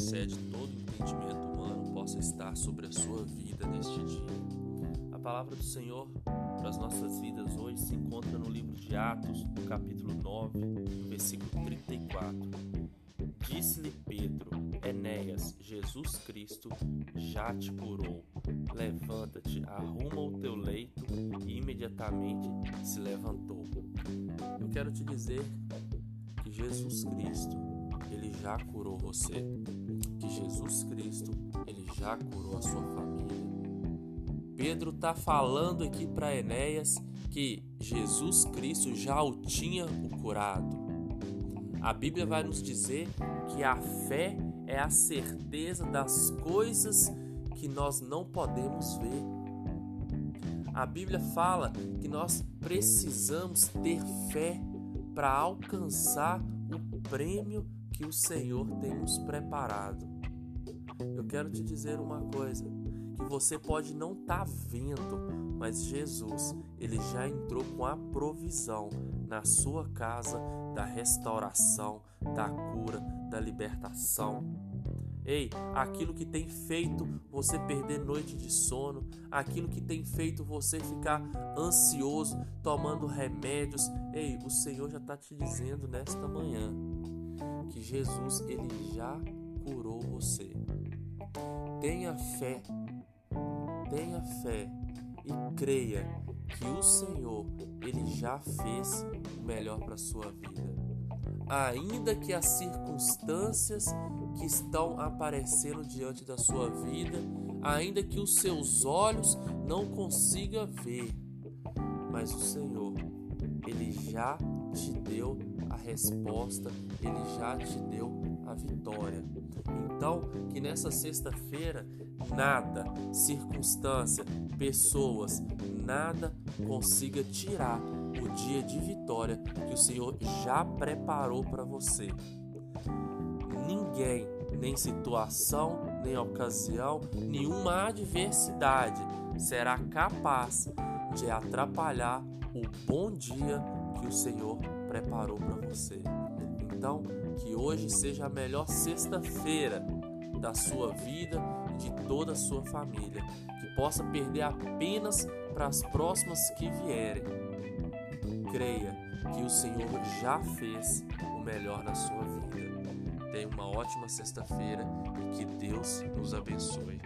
excede todo entendimento humano possa estar sobre a sua vida neste dia. A palavra do Senhor para as nossas vidas hoje se encontra no livro de Atos, no capítulo 9, no versículo 34. Disse-lhe Pedro: Enéas, Jesus Cristo já te curou. Levanta-te, arruma o teu leito e imediatamente se levantou. Eu quero te dizer Jesus Cristo, ele já curou você. Que Jesus Cristo, ele já curou a sua família. Pedro está falando aqui para Enéas que Jesus Cristo já o tinha o curado. A Bíblia vai nos dizer que a fé é a certeza das coisas que nós não podemos ver. A Bíblia fala que nós precisamos ter fé para alcançar o prêmio que o Senhor tem nos preparado. Eu quero te dizer uma coisa, que você pode não estar tá vendo, mas Jesus, ele já entrou com a provisão na sua casa da restauração, da cura, da libertação. Ei, aquilo que tem feito você perder noite de sono, aquilo que tem feito você ficar ansioso, tomando remédios. Ei, o Senhor já está te dizendo nesta manhã que Jesus ele já curou você. Tenha fé, tenha fé e creia que o Senhor ele já fez o melhor para sua vida. Ainda que as circunstâncias que estão aparecendo diante da sua vida, ainda que os seus olhos não consigam ver, mas o Senhor, ele já te deu a resposta, ele já te deu a vitória. Então, que nessa sexta-feira nada, circunstância, pessoas, nada consiga tirar o dia de vitória que o Senhor já preparou para você. Ninguém, nem situação, nem ocasião, nenhuma adversidade será capaz de atrapalhar o bom dia que o Senhor preparou para você. Então, que hoje seja a melhor sexta-feira da sua vida e de toda a sua família, que possa perder apenas para as próximas que vierem. Creia que o Senhor já fez o melhor na sua vida. Tenha uma ótima sexta-feira e que Deus nos abençoe.